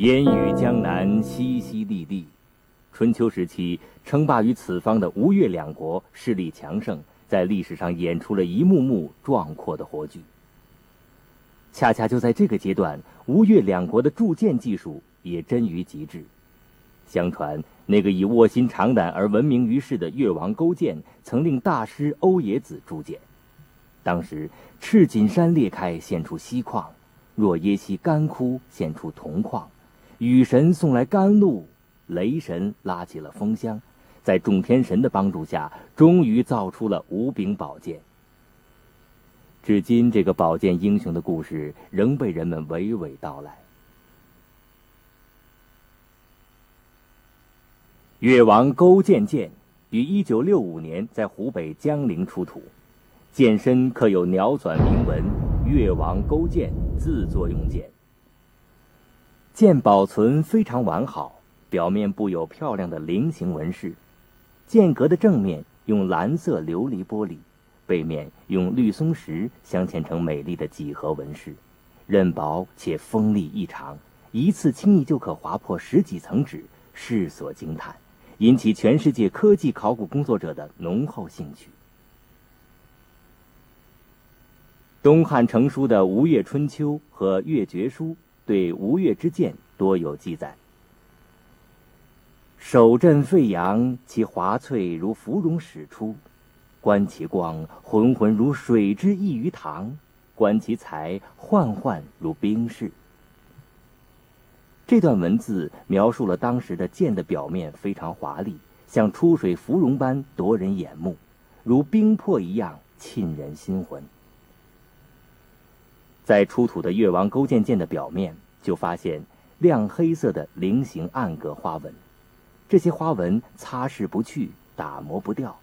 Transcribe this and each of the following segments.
烟雨江南，淅淅沥沥。春秋时期，称霸于此方的吴越两国势力强盛，在历史上演出了一幕幕壮阔的活剧。恰恰就在这个阶段，吴越两国的铸剑技术也臻于极致。相传，那个以卧薪尝胆而闻名于世的越王勾践，曾令大师欧冶子铸剑。当时，赤锦山裂开，现出锡矿；若耶溪干枯，现出铜矿。雨神送来甘露，雷神拉起了风箱，在众天神的帮助下，终于造出了无柄宝剑。至今，这个宝剑英雄的故事仍被人们娓娓道来。越王勾践剑于一九六五年在湖北江陵出土，剑身刻有鸟转铭文“越王勾践自作用剑”。剑保存非常完好，表面布有漂亮的菱形纹饰，剑格的正面用蓝色琉璃玻璃，背面用绿松石镶嵌成美丽的几何纹饰，刃薄且锋利异常，一次轻易就可划破十几层纸，世所惊叹，引起全世界科技考古工作者的浓厚兴趣。东汉成书的《吴越春秋》和《越绝书》。对吴越之剑多有记载。手镇沸扬，其华翠如芙蓉始出；观其光，浑浑如水之溢于塘；观其才，幻幻如冰室。这段文字描述了当时的剑的表面非常华丽，像出水芙蓉般夺人眼目，如冰魄一样沁人心魂。在出土的越王勾践剑的表面，就发现亮黑色的菱形暗格花纹，这些花纹擦拭不去，打磨不掉，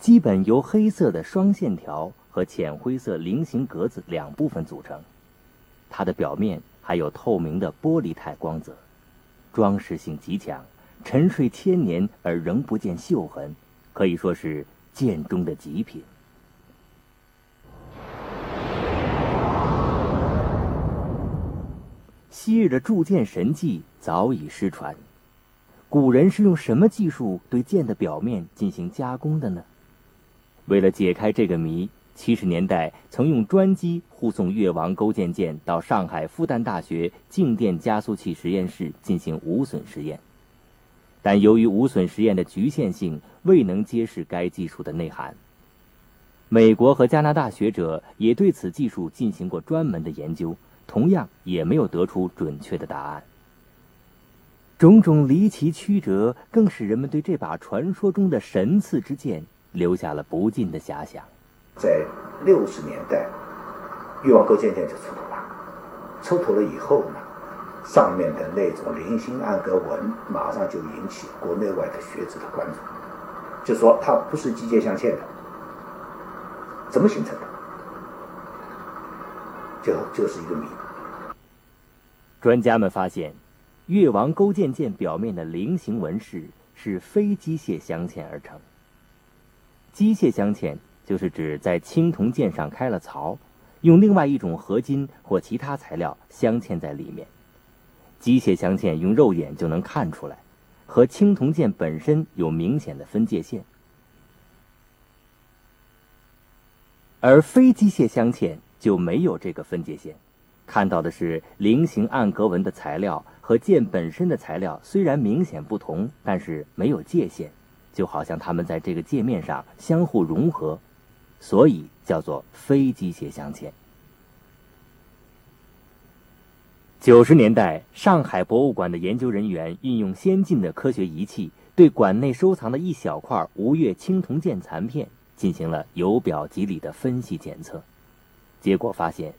基本由黑色的双线条和浅灰色菱形格子两部分组成。它的表面还有透明的玻璃态光泽，装饰性极强，沉睡千年而仍不见锈痕，可以说是剑中的极品。昔日的铸剑神技早已失传，古人是用什么技术对剑的表面进行加工的呢？为了解开这个谜，七十年代曾用专机护送越王勾践剑到上海复旦大学静电加速器实验室进行无损实验，但由于无损实验的局限性，未能揭示该技术的内涵。美国和加拿大学者也对此技术进行过专门的研究。同样也没有得出准确的答案。种种离奇曲折，更使人们对这把传说中的神赐之剑留下了不尽的遐想。在六十年代，越王勾践剑就出土了。出土了以后呢，上面的那种零星暗格纹，马上就引起国内外的学者的关注。就说它不是机械镶嵌的，怎么形成的？就就是一个谜。专家们发现，越王勾践剑表面的菱形纹饰是非机械镶嵌而成。机械镶嵌就是指在青铜剑上开了槽，用另外一种合金或其他材料镶嵌在里面。机械镶嵌用肉眼就能看出来，和青铜剑本身有明显的分界线。而非机械镶嵌。就没有这个分界线，看到的是菱形暗格纹的材料和剑本身的材料虽然明显不同，但是没有界限，就好像它们在这个界面上相互融合，所以叫做非机械镶嵌。九十年代，上海博物馆的研究人员运用先进的科学仪器，对馆内收藏的一小块吴越青铜剑残片进行了由表及里的分析检测。结果发现，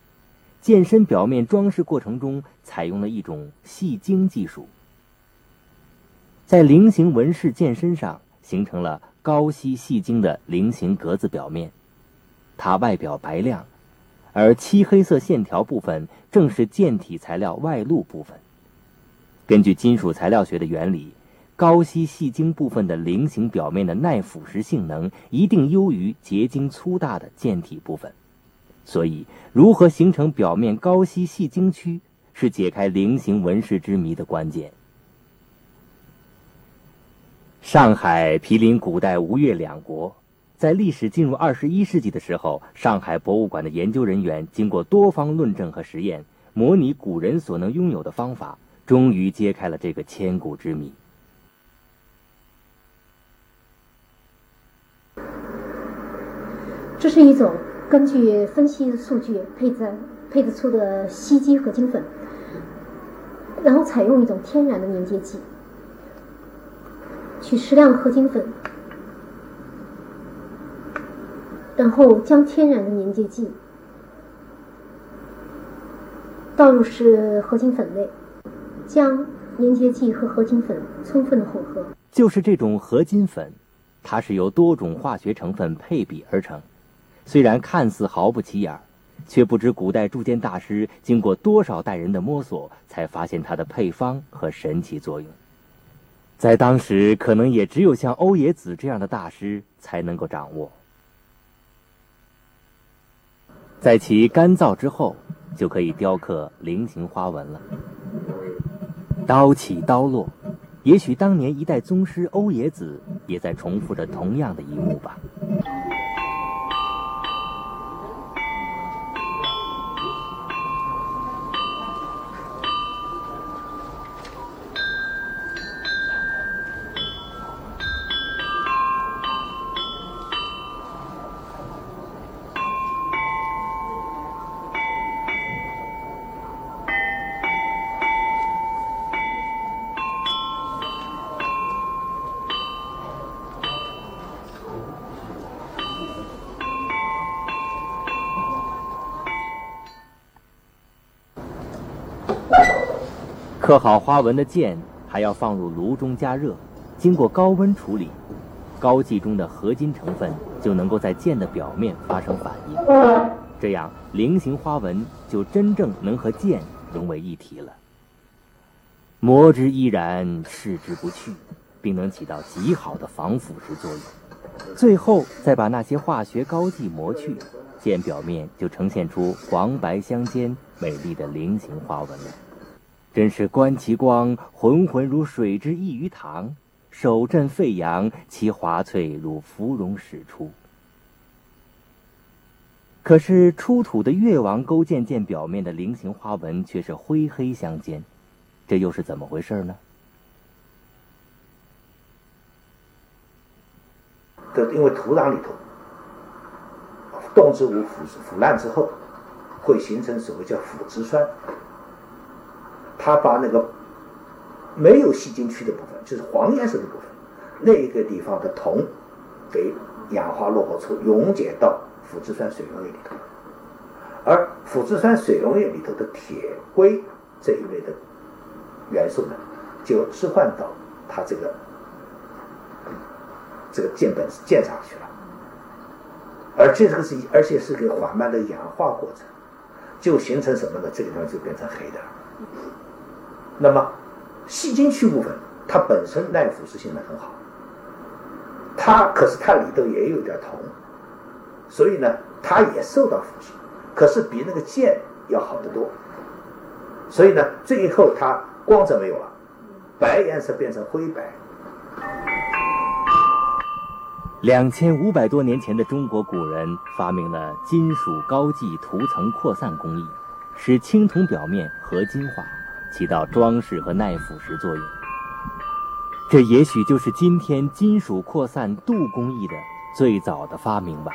剑身表面装饰过程中采用了一种细晶技术，在菱形纹饰剑身上形成了高稀细晶的菱形格子表面。它外表白亮，而漆黑色线条部分正是剑体材料外露部分。根据金属材料学的原理，高稀细晶部分的菱形表面的耐腐蚀性能一定优于结晶粗大的剑体部分。所以，如何形成表面高稀细晶区，是解开菱形纹饰之谜的关键。上海毗邻古代吴越两国，在历史进入二十一世纪的时候，上海博物馆的研究人员经过多方论证和实验，模拟古人所能拥有的方法，终于揭开了这个千古之谜。这是一种根据分析数据配置配置出的吸基合金粉，然后采用一种天然的粘结剂，取适量合金粉，然后将天然的粘结剂倒入是合金粉内，将粘结剂和合金粉充分的混合。就是这种合金粉，它是由多种化学成分配比而成。虽然看似毫不起眼，却不知古代铸剑大师经过多少代人的摸索，才发现它的配方和神奇作用。在当时，可能也只有像欧冶子这样的大师才能够掌握。在其干燥之后，就可以雕刻菱形花纹了。刀起刀落，也许当年一代宗师欧冶子也在重复着同样的一幕吧。刻好花纹的剑还要放入炉中加热，经过高温处理，膏剂中的合金成分就能够在剑的表面发生反应，这样菱形花纹就真正能和剑融为一体了。磨之依然，视之不去，并能起到极好的防腐蚀作用。最后再把那些化学膏剂磨去，剑表面就呈现出黄白相间、美丽的菱形花纹了。真是观其光，浑浑如水之溢于堂；手震沸扬，其华翠如芙蓉始出。可是出土的越王勾践剑表面的菱形花纹却是灰黑相间，这又是怎么回事呢？这因为土壤里头动植物腐腐烂之后，会形成所谓叫腐殖酸。他把那个没有吸进去的部分，就是黄颜色的部分，那一个地方的铜给氧化落合出，溶解到腐殖酸水溶液里头，而腐殖酸水溶液里头的铁、硅这一类的元素呢，就置换到它这个这个键本键上去了，而这个是而且是个缓慢的氧化过程，就形成什么呢？这个地方就变成黑的。那么，细晶区部分它本身耐腐蚀性能很好，它可是它里头也有点铜，所以呢它也受到腐蚀，可是比那个剑要好得多。所以呢最后它光泽没有了，白颜色变成灰白。两千五百多年前的中国古人发明了金属高剂涂层扩散工艺，使青铜表面合金化。起到装饰和耐腐蚀作用，这也许就是今天金属扩散镀工艺的最早的发明吧。